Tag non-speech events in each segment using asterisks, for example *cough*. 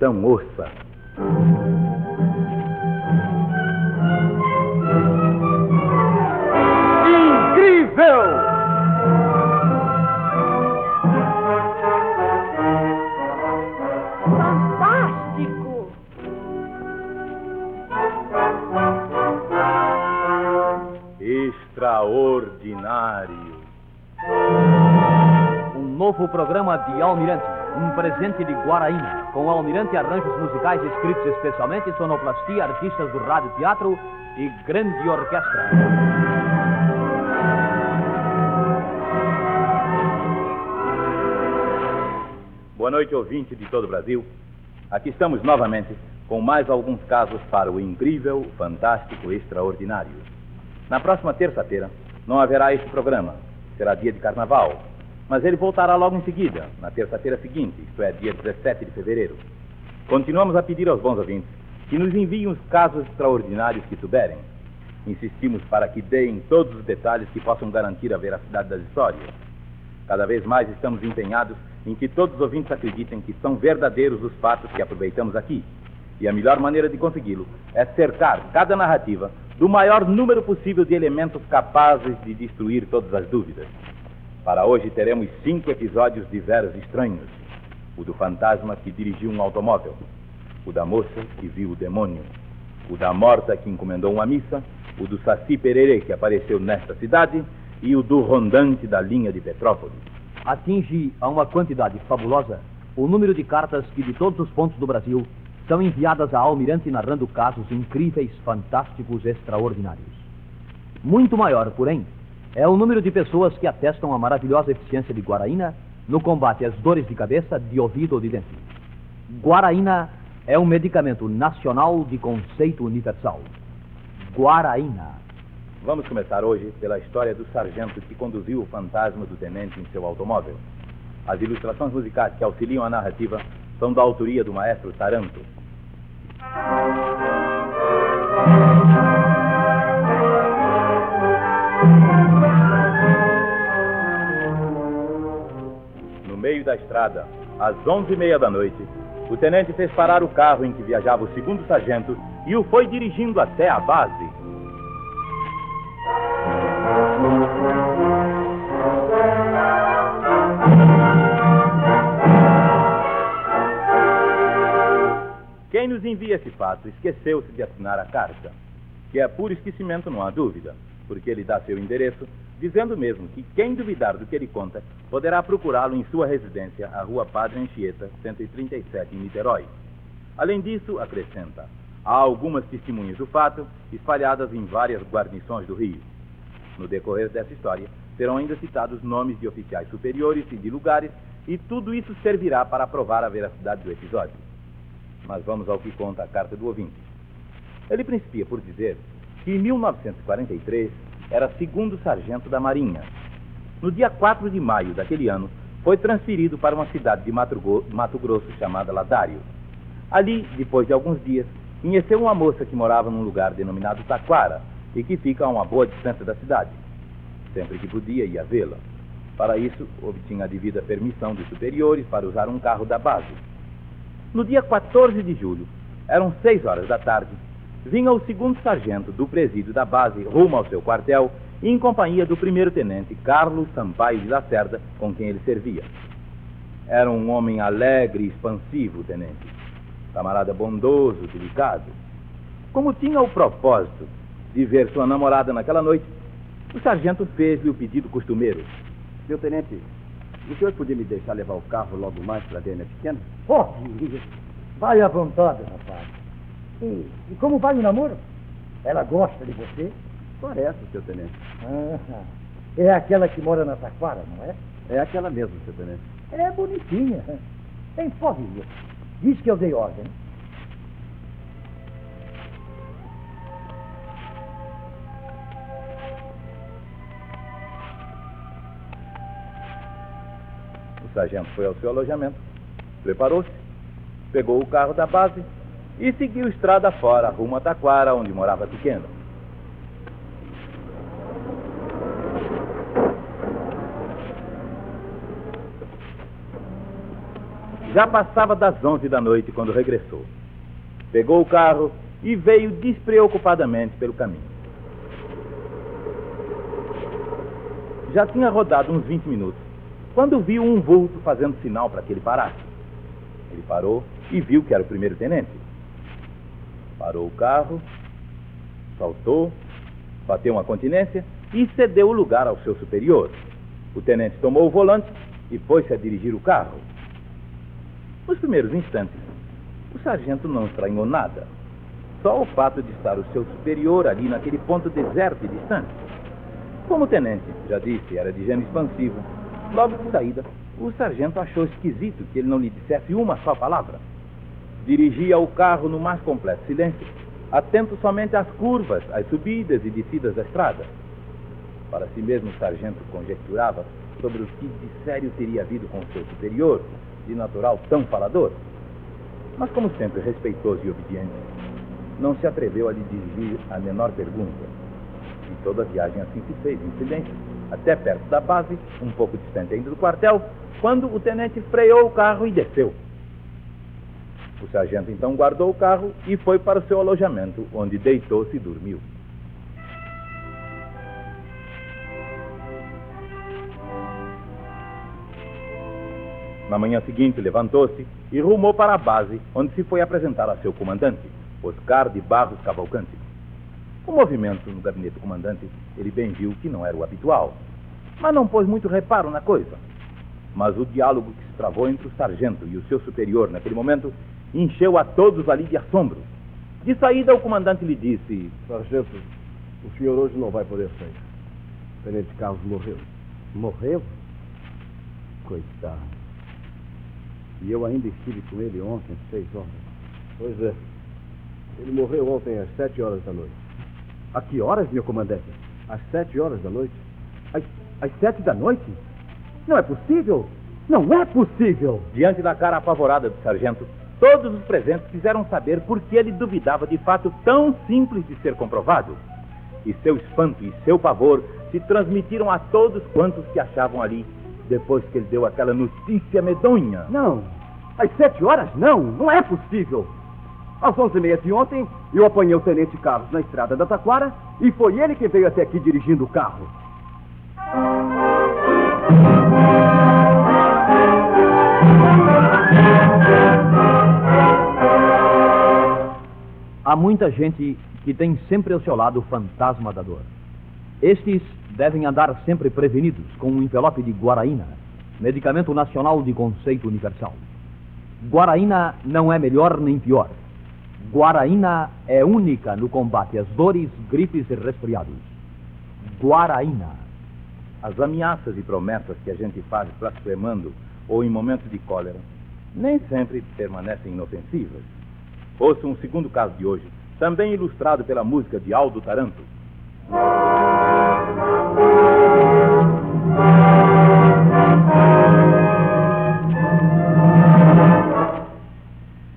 Então ouça. Incrível! Fantástico! Extraordinário. Um novo programa de Almirante, um presente de Guaraína, com Almirante arranjos musicais escritos especialmente, sonoplastia, artistas do rádio teatro e grande orquestra. Boa noite, ouvinte de todo o Brasil. Aqui estamos novamente com mais alguns casos para o incrível, fantástico, extraordinário. Na próxima terça-feira não haverá este programa. Será dia de carnaval. Mas ele voltará logo em seguida, na terça-feira seguinte, isto é, dia 17 de fevereiro. Continuamos a pedir aos bons ouvintes que nos enviem os casos extraordinários que souberem. Insistimos para que deem todos os detalhes que possam garantir a veracidade das histórias. Cada vez mais estamos empenhados em que todos os ouvintes acreditem que são verdadeiros os fatos que aproveitamos aqui. E a melhor maneira de consegui-lo é cercar cada narrativa do maior número possível de elementos capazes de destruir todas as dúvidas. Para hoje teremos cinco episódios de veros estranhos: o do fantasma que dirigiu um automóvel, o da moça que viu o demônio, o da morta que encomendou uma missa, o do Saci Pererê que apareceu nesta cidade. E o do rondante da linha de Petrópolis. Atinge a uma quantidade fabulosa o número de cartas que de todos os pontos do Brasil são enviadas a Almirante narrando casos incríveis, fantásticos, extraordinários. Muito maior, porém, é o número de pessoas que atestam a maravilhosa eficiência de Guaraína no combate às dores de cabeça, de ouvido ou de dente. Guaraína é um medicamento nacional de conceito universal. Guaraína. Vamos começar hoje pela história do sargento que conduziu o fantasma do tenente em seu automóvel. As ilustrações musicais que auxiliam a narrativa são da autoria do maestro Taranto. Meio da estrada, às onze e meia da noite, o tenente fez parar o carro em que viajava o segundo sargento e o foi dirigindo até a base. Quem nos envia esse fato esqueceu-se de assinar a carta, que é puro esquecimento, não há dúvida, porque ele dá seu endereço, dizendo mesmo que quem duvidar do que ele conta poderá procurá-lo em sua residência, a Rua Padre Anchieta, 137, em Niterói. Além disso, acrescenta, há algumas testemunhas do fato espalhadas em várias guarnições do Rio. No decorrer dessa história, serão ainda citados nomes de oficiais superiores e de lugares, e tudo isso servirá para provar a veracidade do episódio. Mas vamos ao que conta a carta do ouvinte. Ele principia por dizer que em 1943 era segundo sargento da Marinha. No dia 4 de maio daquele ano, foi transferido para uma cidade de Mato Gro- Mato Grosso chamada Ladário. Ali, depois de alguns dias, conheceu uma moça que morava num lugar denominado Taquara e que fica a uma boa distância da cidade. Sempre que podia, ia vê-la. Para isso, obtinha a devida permissão dos superiores para usar um carro da base. No dia 14 de julho, eram seis horas da tarde, vinha o segundo sargento do presídio da base rumo ao seu quartel em companhia do primeiro-tenente Carlos Sampaio de Lacerda, com quem ele servia. Era um homem alegre e expansivo, tenente. Camarada bondoso, delicado. Como tinha o propósito de ver sua namorada naquela noite, o sargento fez-lhe o pedido costumeiro. Meu tenente, o senhor podia me deixar levar o carro logo mais para a Pequena? Oh, vai à vontade, rapaz. E, e como vai o namoro? Ela gosta de você? Parece, seu tenente. Ah, é aquela que mora na Taquara, não é? É aquela mesmo, seu tenente. É bonitinha. Tem ir. Diz que eu dei ordem. O sargento foi ao seu alojamento, preparou-se, pegou o carro da base e seguiu estrada fora, rumo a Taquara, onde morava Pequeno. Já passava das onze da noite quando regressou. Pegou o carro e veio despreocupadamente pelo caminho. Já tinha rodado uns 20 minutos quando viu um vulto fazendo sinal para que ele parasse. Ele parou e viu que era o primeiro tenente. Parou o carro, saltou, bateu uma continência e cedeu o lugar ao seu superior. O tenente tomou o volante e pôs-se a dirigir o carro. Nos primeiros instantes, o sargento não estranhou nada. Só o fato de estar o seu superior ali naquele ponto deserto e distante. Como o tenente, já disse, era de gênio expansivo, logo de saída, o sargento achou esquisito que ele não lhe dissesse uma só palavra. Dirigia o carro no mais completo silêncio, atento somente às curvas, às subidas e descidas da estrada. Para si mesmo, o sargento conjecturava sobre o que de sério teria havido com seu superior, de natural tão falador. Mas, como sempre respeitoso e obediente, não se atreveu a lhe dirigir a menor pergunta. E toda a viagem assim se fez, em silêncio, até perto da base, um pouco distante ainda do quartel, quando o tenente freou o carro e desceu. O sargento então guardou o carro e foi para o seu alojamento, onde deitou-se e dormiu. Na manhã seguinte, levantou-se e rumou para a base, onde se foi apresentar a seu comandante, Oscar de Barros Cavalcante. O movimento no gabinete do comandante, ele bem viu que não era o habitual, mas não pôs muito reparo na coisa. Mas o diálogo que se travou entre o sargento e o seu superior naquele momento encheu a todos ali de assombro. De saída, o comandante lhe disse: Sargento, o senhor hoje não vai poder sair. O tenente Carlos morreu. Morreu? Coitado. E eu ainda estive com ele ontem, às seis horas. Pois é. Ele morreu ontem às sete horas da noite. A que horas, meu comandante? Às sete horas da noite? Às, às sete da noite? Não é possível! Não é possível! Diante da cara apavorada do sargento, todos os presentes quiseram saber por que ele duvidava de fato tão simples de ser comprovado. E seu espanto e seu pavor se transmitiram a todos quantos se achavam ali depois que ele deu aquela notícia medonha. Não! Às sete horas, não! Não é possível! Às onze e meia de ontem, eu apanhei o Tenente Carlos na estrada da Taquara e foi ele que veio até aqui dirigindo o carro. Há muita gente que tem sempre ao seu lado o fantasma da dor. Estes devem andar sempre prevenidos com um envelope de Guaraína, medicamento nacional de conceito universal. Guaraína não é melhor nem pior. Guaraína é única no combate às dores, gripes e resfriados. Guaraína. As ameaças e promessas que a gente faz blasfemando ou em momentos de cólera nem sempre permanecem inofensivas. Ouça um segundo caso de hoje, também ilustrado pela música de Aldo Taranto.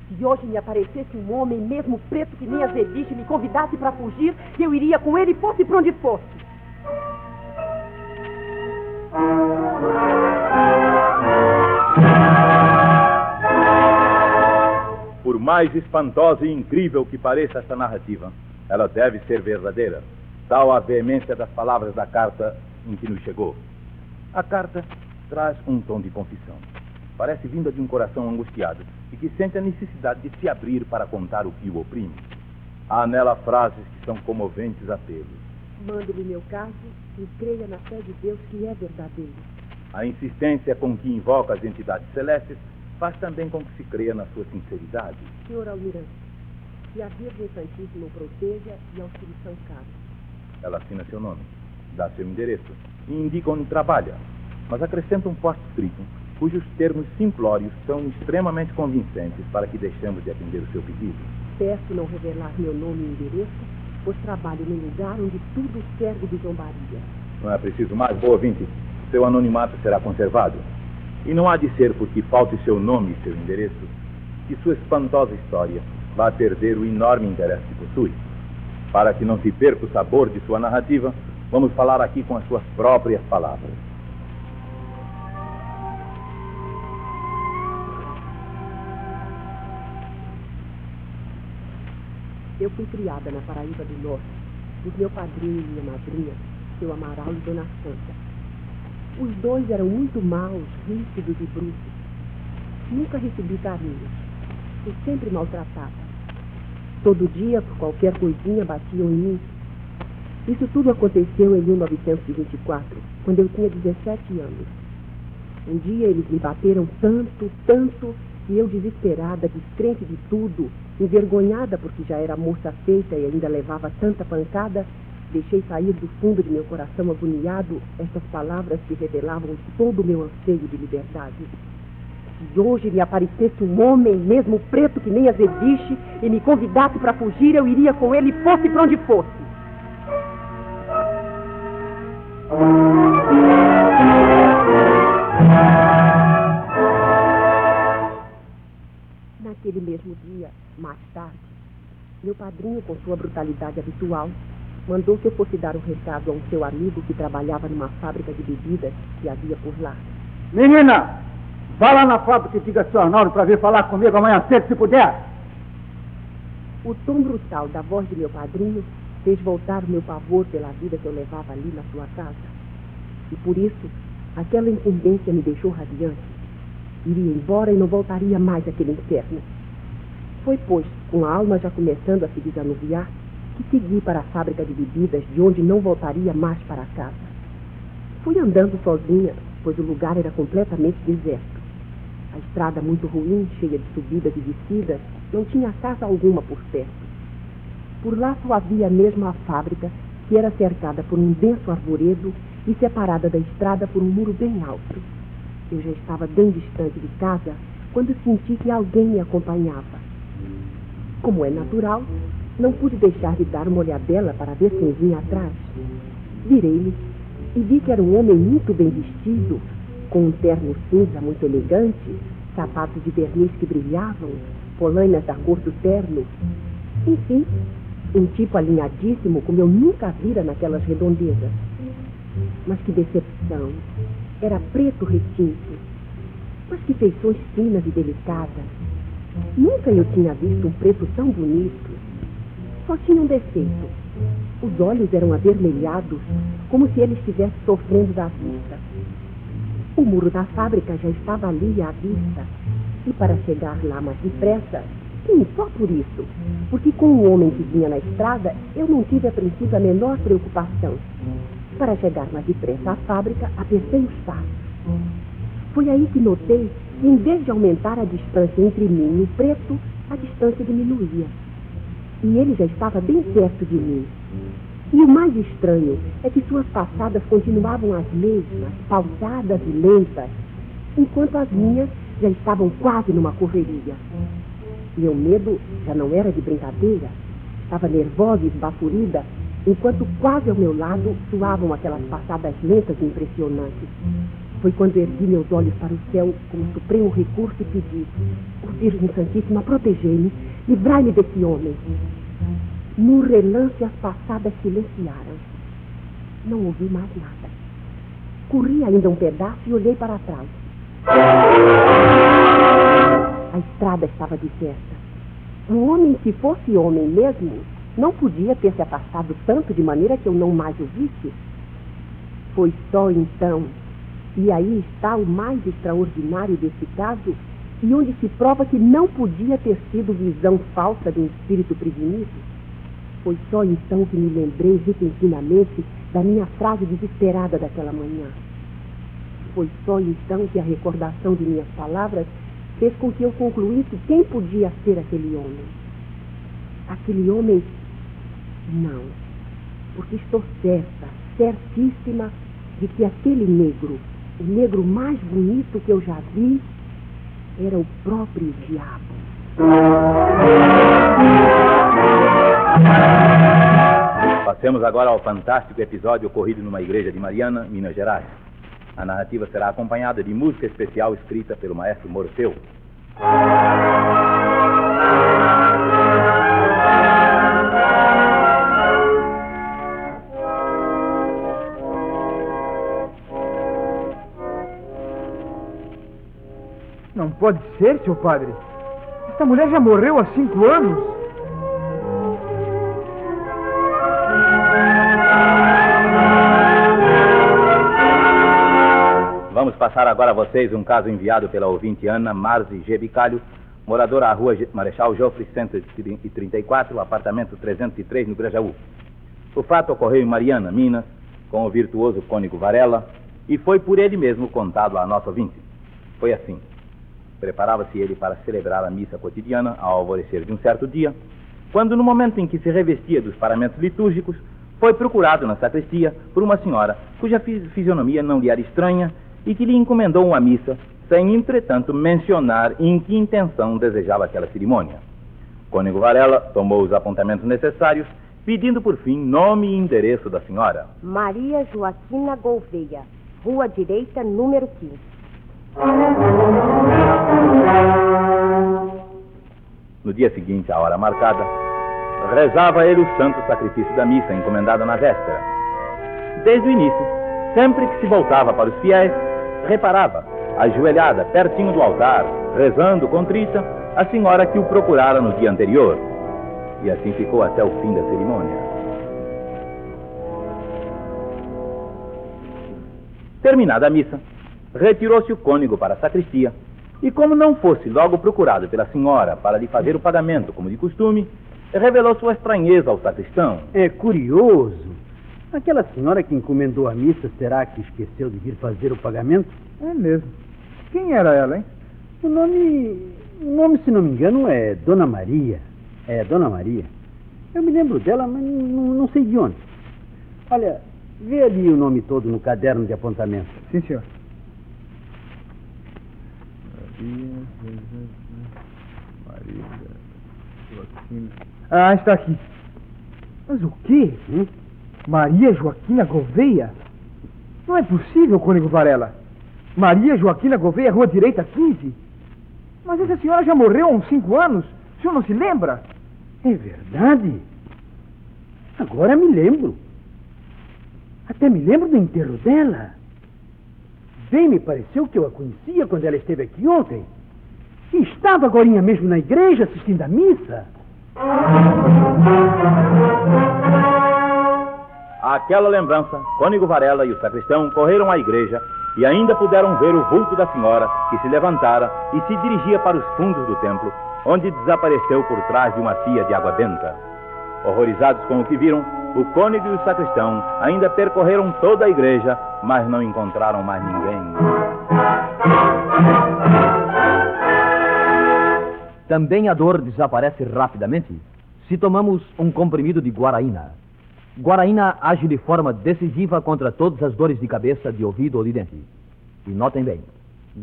Se hoje me aparecesse um homem, mesmo preto que nem a velhice, me convidasse para fugir, eu iria com ele, fosse para onde fosse. Mais espantosa e incrível que pareça esta narrativa, ela deve ser verdadeira, tal a veemência das palavras da carta em que nos chegou. A carta traz um tom de confissão. Parece vinda de um coração angustiado e que sente a necessidade de se abrir para contar o que o oprime. Há nela frases que são comoventes apelos. Mando-lhe meu caso e creia na fé de Deus que é verdadeiro. A insistência com que invoca as entidades celestes faz também com que se creia na sua sinceridade. Senhor Almirante, que a Virgem Santíssima o proteja e auxilie São Carlos. Ela assina seu nome, dá seu endereço e indica onde trabalha, mas acrescenta um post-scriptum cujos termos simplórios são extremamente convincentes para que deixemos de atender o seu pedido. Peço não revelar meu nome e endereço, pois trabalho num lugar onde tudo serve de zombaria. Não é preciso mais, boa ouvinte. Seu anonimato será conservado. E não há de ser porque falte seu nome e seu endereço que sua espantosa história vá perder o enorme interesse que possui. Para que não se perca o sabor de sua narrativa, vamos falar aqui com as suas próprias palavras. Eu fui criada na Paraíba do Norte, por meu padrinho e minha madrinha, seu Amaral e Dona Santa os dois eram muito maus, rígidos e brutos. Nunca recebi carinhos. Fui sempre maltratada. Todo dia, por qualquer coisinha, batiam em mim. Isso tudo aconteceu em 1924, quando eu tinha 17 anos. Um dia eles me bateram tanto, tanto, e eu, desesperada, descrente de tudo, envergonhada porque já era moça feita e ainda levava tanta pancada, deixei sair do fundo de meu coração agoniado estas palavras que revelavam todo o meu anseio de liberdade. Se hoje me aparecesse um homem, mesmo preto que nem azebiche, e me convidasse para fugir, eu iria com ele, fosse para onde fosse. Naquele mesmo dia, mais tarde, meu padrinho, com sua brutalidade habitual, mandou que eu fosse dar um recado a um seu amigo que trabalhava numa fábrica de bebidas que havia por lá. Menina, vá lá na fábrica e diga ao seu Arnaldo para vir falar comigo amanhã cedo, se puder. O tom brutal da voz de meu padrinho fez voltar o meu pavor pela vida que eu levava ali na sua casa. E por isso, aquela incumbência me deixou radiante. Iria embora e não voltaria mais àquele inferno. Foi, pois, com a alma já começando a se desanuviar, que segui para a fábrica de bebidas, de onde não voltaria mais para casa. Fui andando sozinha, pois o lugar era completamente deserto. A estrada muito ruim, cheia de subidas e descidas, não tinha casa alguma por perto. Por lá só havia mesmo a fábrica, que era cercada por um denso arvoredo e separada da estrada por um muro bem alto. Eu já estava bem distante de casa quando senti que alguém me acompanhava. Como é natural, não pude deixar de dar uma olhadela para ver quem vinha atrás. Virei-me e vi que era um homem muito bem vestido, com um terno cinza muito elegante, sapatos de verniz que brilhavam, polainas da cor do terno. Enfim, um tipo alinhadíssimo como eu nunca vira naquelas redondezas. Mas que decepção! Era preto retinto. Mas que feições finas e delicadas. Nunca eu tinha visto um preto tão bonito. Só tinha um defeito. Os olhos eram avermelhados, como se ele estivesse sofrendo da vista. O muro da fábrica já estava ali à vista. E para chegar lá mais depressa, sim, só por isso, porque com o homem que vinha na estrada, eu não tive a princípio a menor preocupação. Para chegar mais depressa à fábrica, apertei os passos. Foi aí que notei que, em vez de aumentar a distância entre mim e o preto, a distância diminuía e ele já estava bem perto de mim. E o mais estranho é que suas passadas continuavam as mesmas, pausadas e lentas, enquanto as minhas já estavam quase numa correria. Meu medo já não era de brincadeira. Estava nervosa e esbaforida, enquanto quase ao meu lado suavam aquelas passadas lentas e impressionantes. Foi quando ergui meus olhos para o céu como supremo recurso e pedi: Ó Virgem Santíssima, protegei-me, livrai-me desse homem. No relance, as passadas silenciaram. Não ouvi mais nada. Corri ainda um pedaço e olhei para trás. A estrada estava deserta. O homem, se fosse homem mesmo, não podia ter se afastado tanto de maneira que eu não mais o visse. Foi só então e aí está o mais extraordinário desse caso, e onde se prova que não podia ter sido visão falsa de um espírito prevenido. Foi só então que me lembrei repentinamente da minha frase desesperada daquela manhã. Foi só então que a recordação de minhas palavras fez com que eu concluísse quem podia ser aquele homem. Aquele homem. Não, porque estou certa, certíssima de que aquele negro o negro mais bonito que eu já vi era o próprio diabo. Passemos agora ao fantástico episódio ocorrido numa igreja de Mariana, Minas Gerais. A narrativa será acompanhada de música especial escrita pelo maestro Morfeu. Não pode ser, seu padre. Esta mulher já morreu há cinco anos. Vamos passar agora a vocês um caso enviado pela ouvinte Ana Marzi G. Bicalho, moradora à rua Marechal Joffre 134, apartamento 303, no Grajaú. O fato ocorreu em Mariana, Minas, com o virtuoso cônigo Varela, e foi por ele mesmo contado à nossa ouvinte. Foi assim. Preparava-se ele para celebrar a missa cotidiana ao alvorecer de um certo dia, quando, no momento em que se revestia dos paramentos litúrgicos, foi procurado na sacristia por uma senhora cuja fisionomia não lhe era estranha e que lhe encomendou uma missa, sem, entretanto, mencionar em que intenção desejava aquela cerimônia. Cônego Varela tomou os apontamentos necessários, pedindo por fim nome e endereço da senhora. Maria Joaquina Gouveia, Rua Direita, número 15. No dia seguinte, à hora marcada, rezava ele o santo sacrifício da missa encomendada na véspera. Desde o início, sempre que se voltava para os fiéis, reparava, ajoelhada pertinho do altar, rezando contrita, a senhora que o procurara no dia anterior. E assim ficou até o fim da cerimônia. Terminada a missa, retirou-se o cônego para a sacristia e, como não fosse logo procurado pela senhora para lhe fazer o pagamento como de costume, revelou sua estranheza ao sacristão. É curioso. Aquela senhora que encomendou a missa, será que esqueceu de vir fazer o pagamento? É mesmo. Quem era ela, hein? O nome. O nome, se não me engano, é Dona Maria. É, Dona Maria. Eu me lembro dela, mas não, não sei de onde. Olha, vê ali o nome todo no caderno de apontamento. Sim, senhor. Maria, Joaquina. Ah, está aqui. Mas o quê? Hum? Maria Joaquina Gouveia? Não é possível, Cônego Varela. Maria Joaquina Gouveia, Rua Direita 15? Mas essa senhora já morreu há uns cinco anos. O senhor não se lembra? É verdade. Agora me lembro. Até me lembro do enterro dela. Bem, me pareceu que eu a conhecia quando ela esteve aqui ontem. Estava agora mesmo na igreja assistindo à missa. Aquela lembrança, Cônigo Varela e o sacristão correram à igreja e ainda puderam ver o vulto da senhora que se levantara e se dirigia para os fundos do templo, onde desapareceu por trás de uma pia de água benta. Horrorizados com o que viram, o cônego e o sacristão ainda percorreram toda a igreja, mas não encontraram mais ninguém. Também a dor desaparece rapidamente se tomamos um comprimido de guaraína. Guaraína age de forma decisiva contra todas as dores de cabeça, de ouvido ou de dente. E notem bem,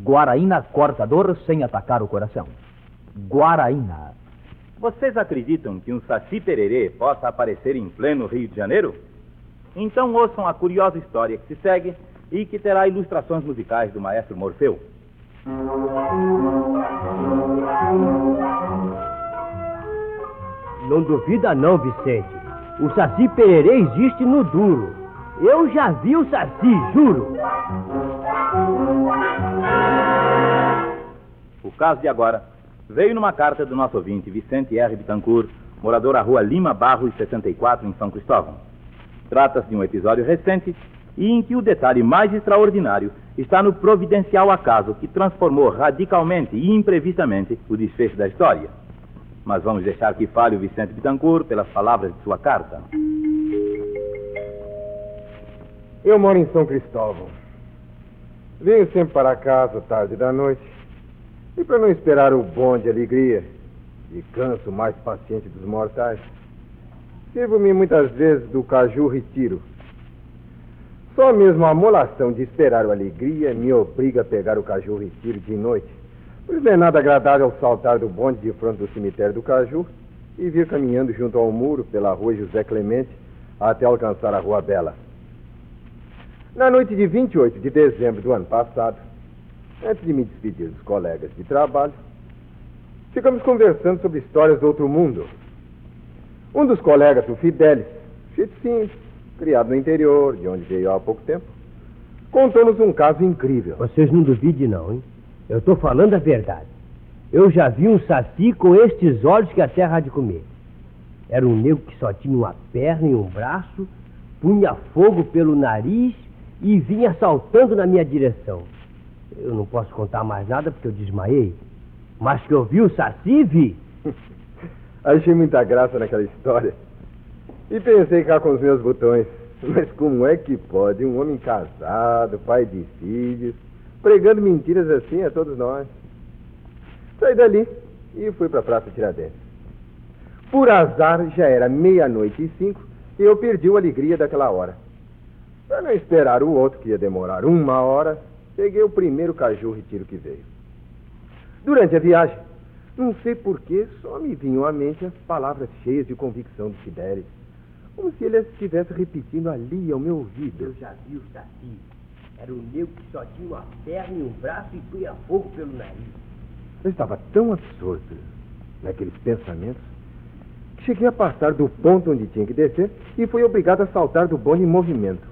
guaraína corta a dor sem atacar o coração. Guaraína. Vocês acreditam que um saci pererê possa aparecer em pleno Rio de Janeiro? Então ouçam a curiosa história que se segue e que terá ilustrações musicais do maestro Morfeu. Não duvida não, Vicente. O Saci Pererê existe no duro. Eu já vi o Saci, juro. O caso de agora veio numa carta do nosso ouvinte, Vicente R. Bittencourt, morador da rua Lima Barros 64, em São Cristóvão. Trata-se de um episódio recente e em que o detalhe mais extraordinário está no providencial acaso que transformou radicalmente e imprevistamente o desfecho da história. Mas vamos deixar que fale o Vicente Bittencourt pelas palavras de sua carta. Eu moro em São Cristóvão. Venho sempre para casa tarde da noite. E para não esperar o bonde de alegria, e canso mais paciente dos mortais, sirvo-me muitas vezes do caju retiro. Só mesmo a molação de esperar o alegria me obriga a pegar o caju retiro de noite Pois não é nada agradável saltar do bonde de frente do cemitério do Caju e vir caminhando junto ao muro pela rua José Clemente até alcançar a Rua Bela. Na noite de 28 de dezembro do ano passado, antes de me despedir dos colegas de trabalho, ficamos conversando sobre histórias do outro mundo. Um dos colegas, o Fidelis, Chitzinho, criado no interior, de onde veio há pouco tempo, contou-nos um caso incrível. Vocês não duvidem, não, hein? Eu estou falando a verdade. Eu já vi um saci com estes olhos que a terra há de comer. Era um negro que só tinha uma perna e um braço, punha fogo pelo nariz e vinha saltando na minha direção. Eu não posso contar mais nada porque eu desmaiei. Mas que eu vi o Saci, vi. *laughs* Achei muita graça naquela história. E pensei cá com os meus botões. Mas como é que pode um homem casado, pai de filhos, pregando mentiras assim a todos nós? Saí dali e fui para a Praça Tiradentes. Por azar, já era meia-noite e cinco e eu perdi a alegria daquela hora. Para não esperar o outro, que ia demorar uma hora, peguei o primeiro caju retiro que veio. Durante a viagem, não sei porquê, só me vinham à mente as palavras cheias de convicção do Fidelis, como se ele as estivesse repetindo ali ao meu ouvido. Eu já vi o Saci. Era o negro que só tinha uma perna e um braço e punha fogo pelo nariz. Eu estava tão absorto naqueles pensamentos que cheguei a passar do ponto onde tinha que descer e fui obrigado a saltar do bonde em movimento.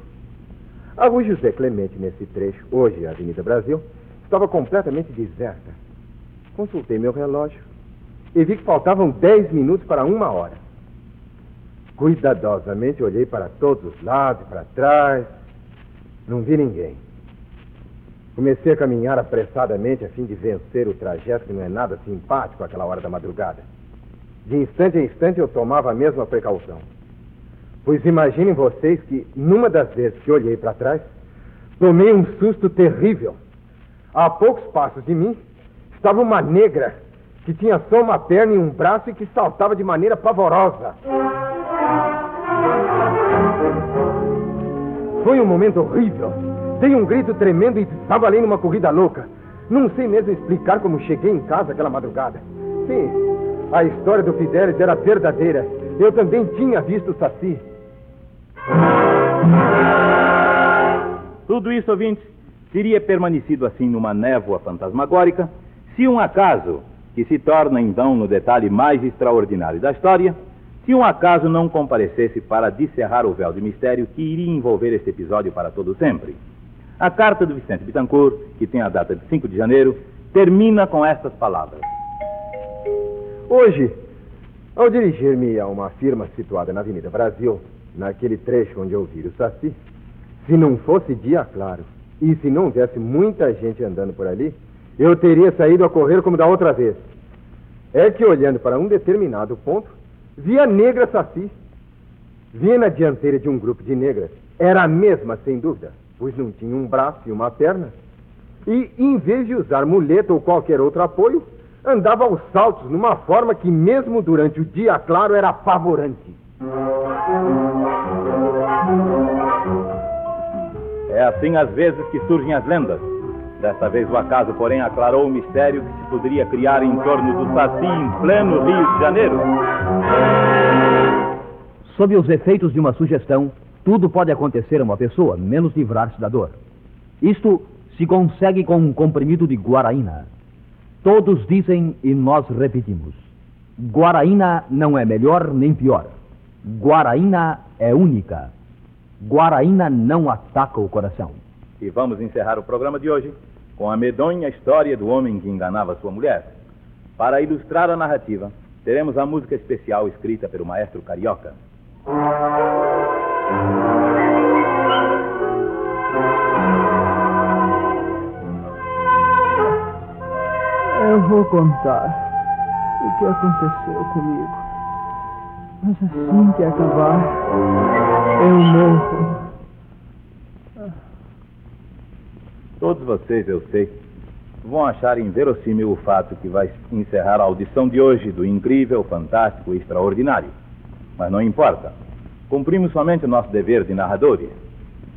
A rua José Clemente, nesse trecho, hoje a Avenida Brasil, estava completamente deserta. Consultei meu relógio e vi que faltavam dez minutos para uma hora. Cuidadosamente olhei para todos os lados e para trás. Não vi ninguém. Comecei a caminhar apressadamente a fim de vencer o trajeto que não é nada simpático àquela hora da madrugada. De instante em instante eu tomava a mesma precaução. Pois imaginem vocês que, numa das vezes que olhei para trás, tomei um susto terrível. A poucos passos de mim estava uma negra que tinha só uma perna e um braço e que saltava de maneira pavorosa. Foi um momento horrível. Dei um grito tremendo e estava ali numa corrida louca. Não sei mesmo explicar como cheguei em casa aquela madrugada. Sim, a história do Fidelis era verdadeira. Eu também tinha visto o Saci. Tudo isso, ouvintes, teria permanecido assim numa névoa fantasmagórica se um acaso, que se torna então no detalhe mais extraordinário da história, se um acaso não comparecesse para descerrar o véu de mistério que iria envolver este episódio para todo sempre. A carta do Vicente Bittencourt, que tem a data de 5 de janeiro, termina com estas palavras. Hoje, ao dirigir-me a uma firma situada na Avenida Brasil, naquele trecho onde eu vi o Saci, se não fosse dia claro e se não houvesse muita gente andando por ali, eu teria saído a correr como da outra vez. É que olhando para um determinado ponto, vi a negra Saci. Vi na dianteira de um grupo de negras. Era a mesma, sem dúvida, pois não tinha um braço e uma perna. E, em vez de usar muleta ou qualquer outro apoio, andava aos saltos numa forma que, mesmo durante o dia claro, era apavorante. É assim às vezes que surgem as lendas. Desta vez o acaso, porém, aclarou o mistério que se poderia criar em torno do Saci em pleno Rio de Janeiro. Sob os efeitos de uma sugestão, tudo pode acontecer a uma pessoa, menos livrar-se da dor. Isto se consegue com um comprimido de guaraína. Todos dizem e nós repetimos: Guaraína não é melhor nem pior. Guaraína é única. Guaraína não ataca o coração. E vamos encerrar o programa de hoje com a medonha história do homem que enganava sua mulher. Para ilustrar a narrativa, teremos a música especial escrita pelo maestro carioca. Eu vou contar o que aconteceu comigo. Mas assim que acabar, eu morro. Todos vocês, eu sei, vão achar inverossímil o fato que vai encerrar a audição de hoje do incrível, fantástico e extraordinário. Mas não importa. Cumprimos somente o nosso dever de narradores.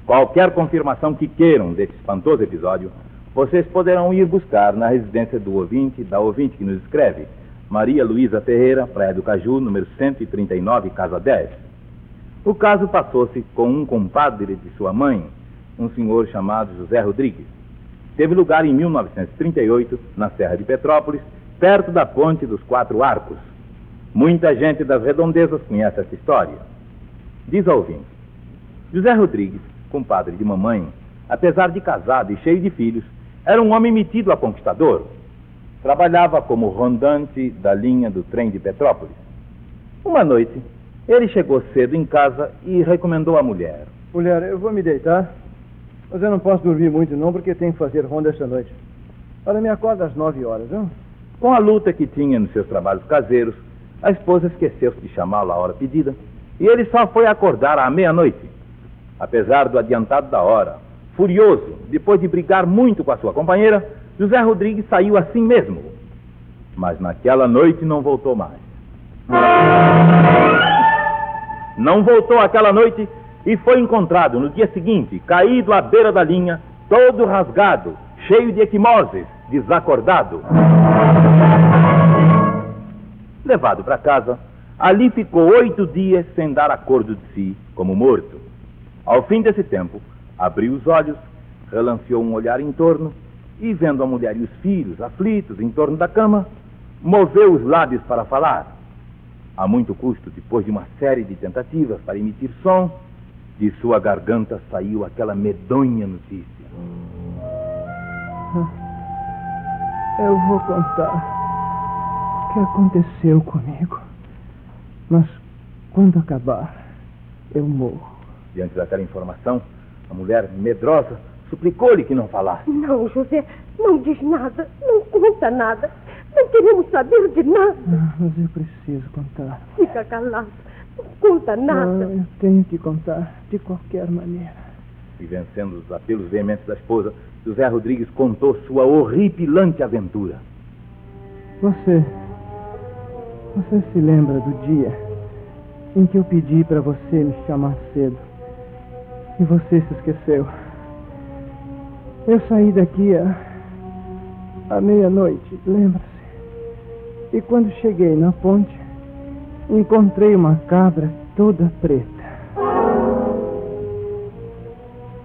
Qualquer confirmação que queiram desse espantoso episódio, vocês poderão ir buscar na residência do ouvinte, da ouvinte que nos escreve, Maria Luísa Ferreira, Praia do Caju, número 139, casa 10. O caso passou-se com um compadre de sua mãe, um senhor chamado José Rodrigues. Teve lugar em 1938, na Serra de Petrópolis, perto da Ponte dos Quatro Arcos. Muita gente das redondezas conhece essa história. Diz ao ouvinte: José Rodrigues, compadre de mamãe, apesar de casado e cheio de filhos, era um homem metido a conquistador. Trabalhava como rondante da linha do trem de Petrópolis. Uma noite, ele chegou cedo em casa e recomendou à mulher: Mulher, eu vou me deitar. Mas eu não posso dormir muito, não, porque tenho que fazer ronda esta noite. Olha, me acorda às nove horas, não? Com a luta que tinha nos seus trabalhos caseiros, a esposa esqueceu-se de chamá-lo à hora pedida e ele só foi acordar à meia-noite. Apesar do adiantado da hora, furioso, depois de brigar muito com a sua companheira, José Rodrigues saiu assim mesmo. Mas naquela noite não voltou mais. Não voltou aquela noite e foi encontrado no dia seguinte, caído à beira da linha, todo rasgado, cheio de equimoses, desacordado. Levado para casa, ali ficou oito dias sem dar acordo de si, como morto. Ao fim desse tempo, abriu os olhos, relanceou um olhar em torno e, vendo a mulher e os filhos aflitos em torno da cama, moveu os lábios para falar. A muito custo, depois de uma série de tentativas para emitir som, de sua garganta saiu aquela medonha notícia. Eu vou contar o que aconteceu comigo. Mas quando acabar, eu morro. Diante daquela informação, a mulher medrosa suplicou-lhe que não falasse. Não, José, não diz nada, não conta nada. Não queremos saber de nada. Ah, mas eu preciso contar. Fica calado, conta nada. Ah, eu tenho que contar, de qualquer maneira. E vencendo os apelos veementes da esposa, José Rodrigues contou sua horripilante aventura. Você. Você se lembra do dia em que eu pedi para você me chamar cedo e você se esqueceu? Eu saí daqui à, à meia-noite, lembra-se? E quando cheguei na ponte, encontrei uma cabra toda preta.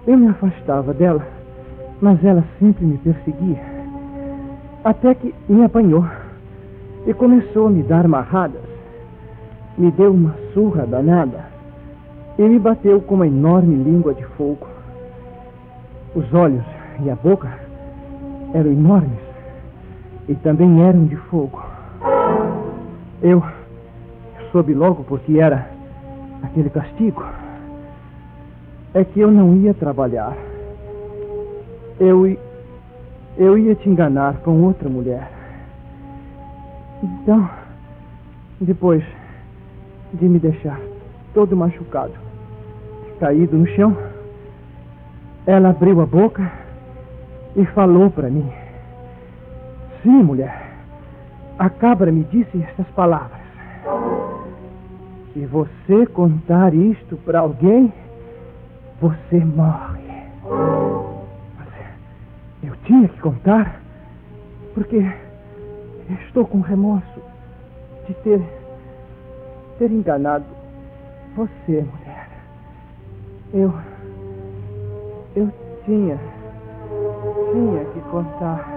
Eu me afastava dela, mas ela sempre me perseguia. Até que me apanhou e começou a me dar marradas. Me deu uma surra danada e me bateu com uma enorme língua de fogo. Os olhos e a boca eram enormes e também eram de fogo. Eu soube logo porque era aquele castigo. É que eu não ia trabalhar. Eu, eu ia te enganar com outra mulher. Então, depois de me deixar todo machucado, caído no chão, ela abriu a boca e falou para mim: Sim, mulher. A cabra me disse estas palavras: Se você contar isto para alguém, você morre. Mas eu tinha que contar, porque estou com remorso de ter, ter enganado você, mulher. Eu. Eu tinha. Tinha que contar.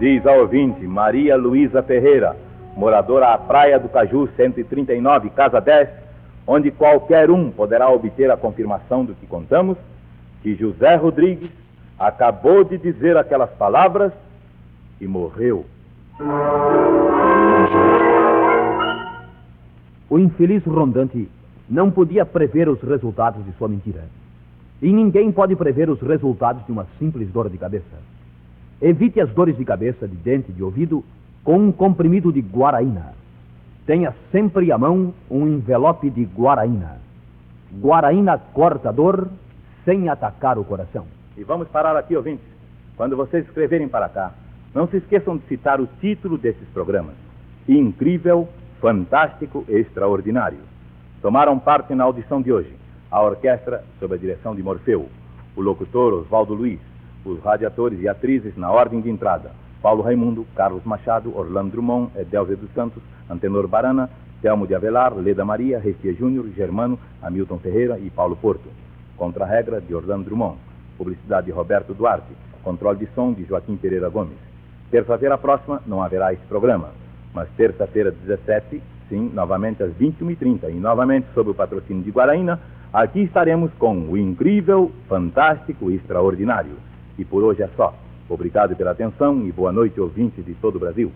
Diz a ouvinte Maria Luísa Ferreira, moradora à Praia do Caju 139, Casa 10, onde qualquer um poderá obter a confirmação do que contamos, que José Rodrigues acabou de dizer aquelas palavras e morreu. O infeliz rondante não podia prever os resultados de sua mentira. E ninguém pode prever os resultados de uma simples dor de cabeça. Evite as dores de cabeça, de dente, de ouvido com um comprimido de guaraína. Tenha sempre à mão um envelope de guaraína. Guaraína corta dor sem atacar o coração. E vamos parar aqui, ouvintes. Quando vocês escreverem para cá, não se esqueçam de citar o título desses programas: Incrível, Fantástico Extraordinário. Tomaram parte na audição de hoje a orquestra sob a direção de Morfeu, o locutor Oswaldo Luiz, os radiatores e atrizes na ordem de entrada: Paulo Raimundo, Carlos Machado, Orlando Drummond, Edelze dos Santos, Antenor Barana, Telmo de Avelar, Leda Maria, Restia Júnior, Germano, Hamilton Ferreira e Paulo Porto. Contra-regra de Orlando Drummond. Publicidade de Roberto Duarte. Controle de som de Joaquim Pereira Gomes. Terça-feira próxima não haverá esse programa, mas terça-feira 17, sim, novamente às 21h30 e novamente sob o patrocínio de Guaraína, aqui estaremos com o incrível, fantástico e extraordinário. E por hoje é só. Obrigado pela atenção e boa noite, ouvintes de todo o Brasil.